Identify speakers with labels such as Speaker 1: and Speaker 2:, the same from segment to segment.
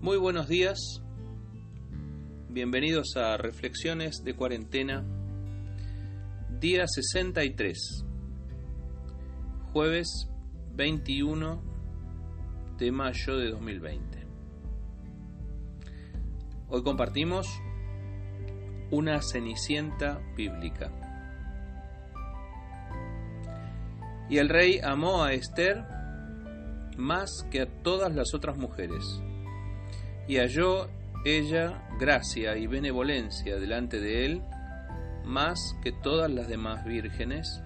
Speaker 1: Muy buenos días, bienvenidos a Reflexiones de Cuarentena, día 63, jueves 21 de mayo de 2020. Hoy compartimos una cenicienta bíblica. Y el rey amó a Esther más que a todas las otras mujeres y halló ella gracia y benevolencia delante de él más que todas las demás vírgenes,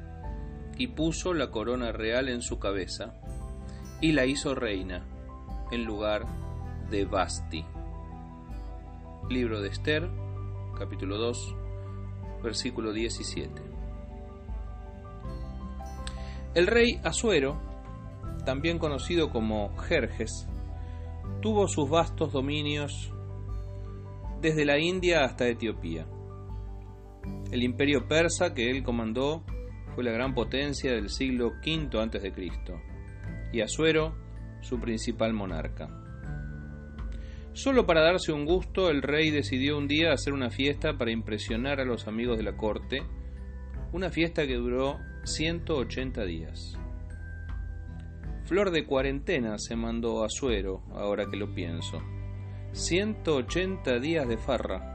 Speaker 1: y puso la corona real en su cabeza, y la hizo reina en lugar de Basti. Libro de Esther, capítulo 2, versículo 17. El rey Asuero, también conocido como Jerjes, tuvo sus vastos dominios desde la India hasta Etiopía. El imperio persa que él comandó fue la gran potencia del siglo V a.C. y Asuero su principal monarca. Solo para darse un gusto, el rey decidió un día hacer una fiesta para impresionar a los amigos de la corte, una fiesta que duró 180 días. Flor de cuarentena se mandó a Suero, ahora que lo pienso. 180 días de farra.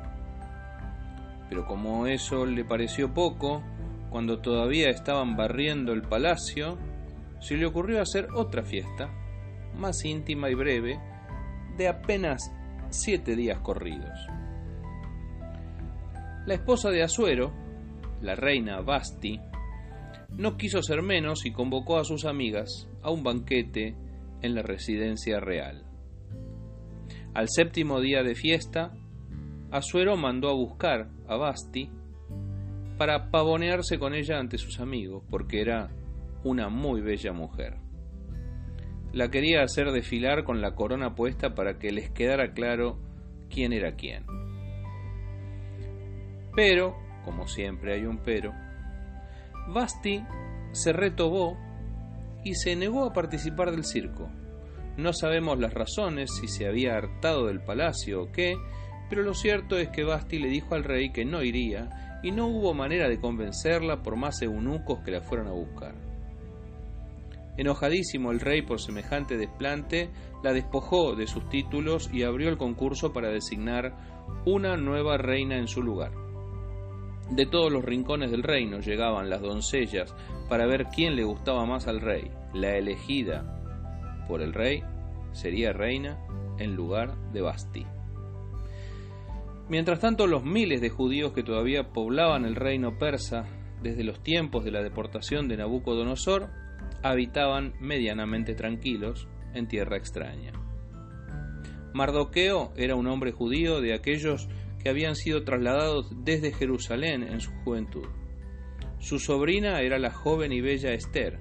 Speaker 1: Pero como eso le pareció poco, cuando todavía estaban barriendo el palacio, se le ocurrió hacer otra fiesta, más íntima y breve, de apenas siete días corridos. La esposa de Asuero, la reina Basti, no quiso ser menos y convocó a sus amigas a un banquete en la residencia real. Al séptimo día de fiesta, Asuero mandó a buscar a Basti para pavonearse con ella ante sus amigos, porque era una muy bella mujer. La quería hacer desfilar con la corona puesta para que les quedara claro quién era quién. Pero, como siempre hay un pero, Basti se retobó y se negó a participar del circo. No sabemos las razones, si se había hartado del palacio o qué, pero lo cierto es que Basti le dijo al rey que no iría y no hubo manera de convencerla por más eunucos que la fueran a buscar. Enojadísimo el rey por semejante desplante, la despojó de sus títulos y abrió el concurso para designar una nueva reina en su lugar. De todos los rincones del reino llegaban las doncellas para ver quién le gustaba más al rey. La elegida por el rey sería reina en lugar de Basti. Mientras tanto, los miles de judíos que todavía poblaban el reino persa desde los tiempos de la deportación de Nabucodonosor habitaban medianamente tranquilos en tierra extraña. Mardoqueo era un hombre judío de aquellos que habían sido trasladados desde Jerusalén en su juventud. Su sobrina era la joven y bella Esther,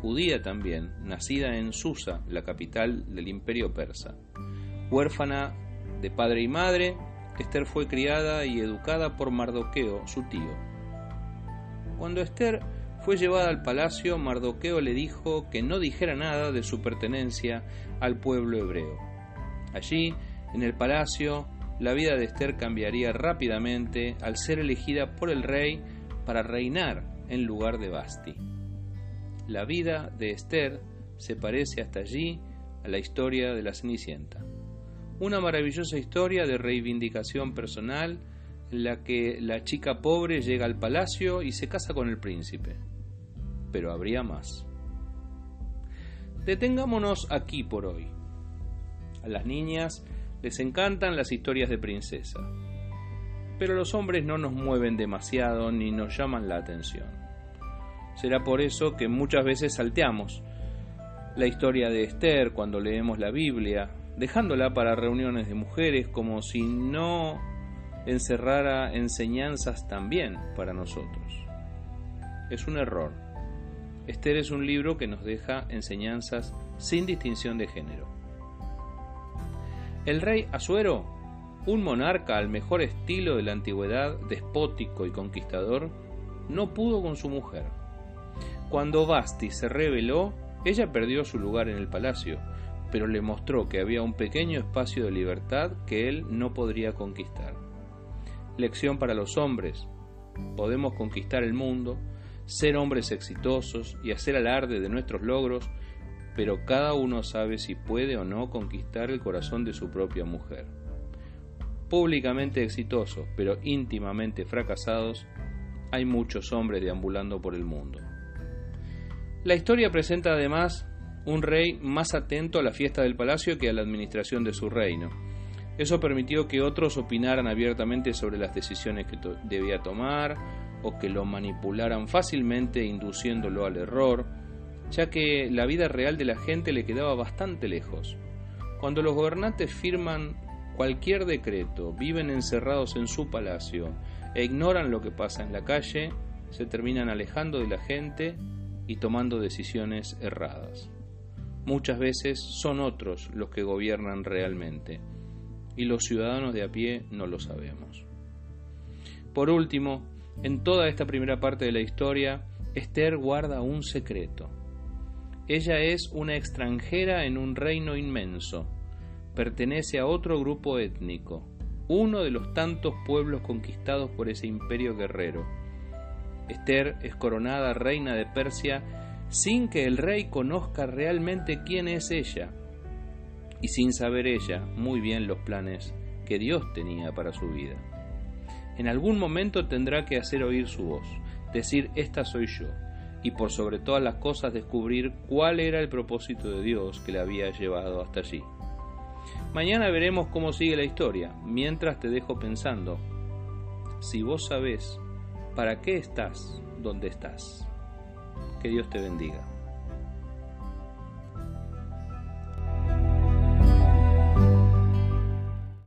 Speaker 1: judía también, nacida en Susa, la capital del imperio persa. Huérfana de padre y madre, Esther fue criada y educada por Mardoqueo, su tío. Cuando Esther fue llevada al palacio, Mardoqueo le dijo que no dijera nada de su pertenencia al pueblo hebreo. Allí, en el palacio, la vida de Esther cambiaría rápidamente al ser elegida por el rey para reinar en lugar de Basti. La vida de Esther se parece hasta allí a la historia de la Cenicienta. Una maravillosa historia de reivindicación personal en la que la chica pobre llega al palacio y se casa con el príncipe. Pero habría más. Detengámonos aquí por hoy. A las niñas les encantan las historias de princesa. Pero los hombres no nos mueven demasiado ni nos llaman la atención. Será por eso que muchas veces salteamos la historia de Esther cuando leemos la Biblia, dejándola para reuniones de mujeres como si no encerrara enseñanzas también para nosotros. Es un error. Esther es un libro que nos deja enseñanzas sin distinción de género. El rey Asuero, un monarca al mejor estilo de la antigüedad, despótico y conquistador, no pudo con su mujer. Cuando Basti se rebeló, Ella perdió su lugar en el palacio, pero le mostró que había un pequeño espacio de libertad que él no podría conquistar. Lección para los hombres. Podemos conquistar el mundo, ser hombres exitosos y hacer alarde de nuestros logros, pero cada uno sabe si puede o no conquistar el corazón de su propia mujer. Públicamente exitosos, pero íntimamente fracasados, hay muchos hombres deambulando por el mundo. La historia presenta además un rey más atento a la fiesta del palacio que a la administración de su reino. Eso permitió que otros opinaran abiertamente sobre las decisiones que debía tomar o que lo manipularan fácilmente induciéndolo al error, ya que la vida real de la gente le quedaba bastante lejos. Cuando los gobernantes firman cualquier decreto, viven encerrados en su palacio e ignoran lo que pasa en la calle, se terminan alejando de la gente y tomando decisiones erradas. Muchas veces son otros los que gobiernan realmente, y los ciudadanos de a pie no lo sabemos. Por último, en toda esta primera parte de la historia, Esther guarda un secreto. Ella es una extranjera en un reino inmenso, pertenece a otro grupo étnico, uno de los tantos pueblos conquistados por ese imperio guerrero. Esther es coronada reina de Persia sin que el rey conozca realmente quién es ella y sin saber ella muy bien los planes que Dios tenía para su vida. En algún momento tendrá que hacer oír su voz, decir esta soy yo, y por sobre todas las cosas descubrir cuál era el propósito de Dios que le había llevado hasta allí. Mañana veremos cómo sigue la historia, mientras te dejo pensando, si vos sabés para qué estás donde estás. Que Dios te bendiga.